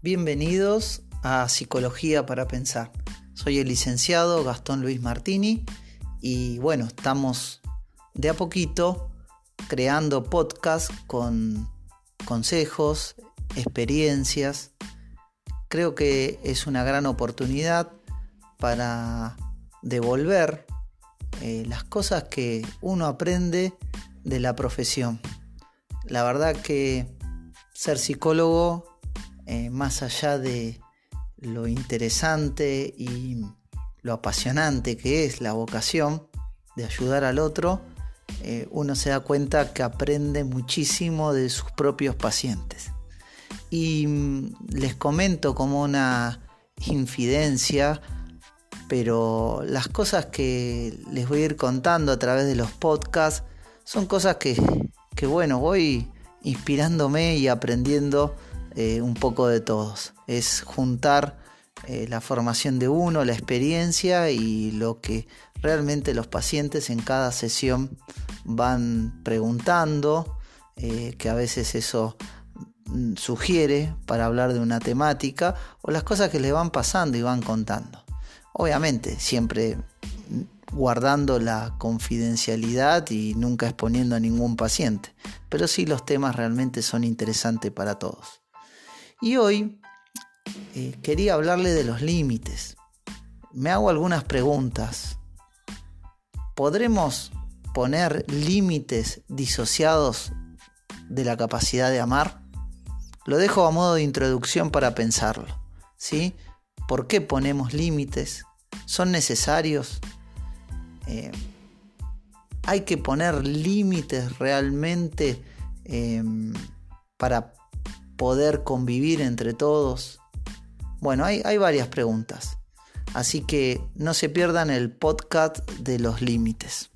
Bienvenidos a Psicología para Pensar. Soy el licenciado Gastón Luis Martini y bueno, estamos de a poquito creando podcast con consejos, experiencias. Creo que es una gran oportunidad para devolver eh, las cosas que uno aprende de la profesión. La verdad que ser psicólogo, eh, más allá de lo interesante y lo apasionante que es la vocación de ayudar al otro, eh, uno se da cuenta que aprende muchísimo de sus propios pacientes. Y mm, les comento como una infidencia, pero las cosas que les voy a ir contando a través de los podcasts son cosas que, que bueno, voy inspirándome y aprendiendo eh, un poco de todos. Es juntar eh, la formación de uno, la experiencia y lo que realmente los pacientes en cada sesión van preguntando, eh, que a veces eso mm, sugiere para hablar de una temática o las cosas que les van pasando y van contando. Obviamente, siempre mm, guardando la confidencialidad y nunca exponiendo a ningún paciente, pero sí los temas realmente son interesantes para todos. Y hoy eh, quería hablarle de los límites. Me hago algunas preguntas. ¿Podremos poner límites disociados de la capacidad de amar? Lo dejo a modo de introducción para pensarlo. ¿sí? ¿Por qué ponemos límites? ¿Son necesarios? Eh, ¿Hay que poner límites realmente eh, para poder convivir entre todos? Bueno, hay, hay varias preguntas. Así que no se pierdan el podcast de los límites.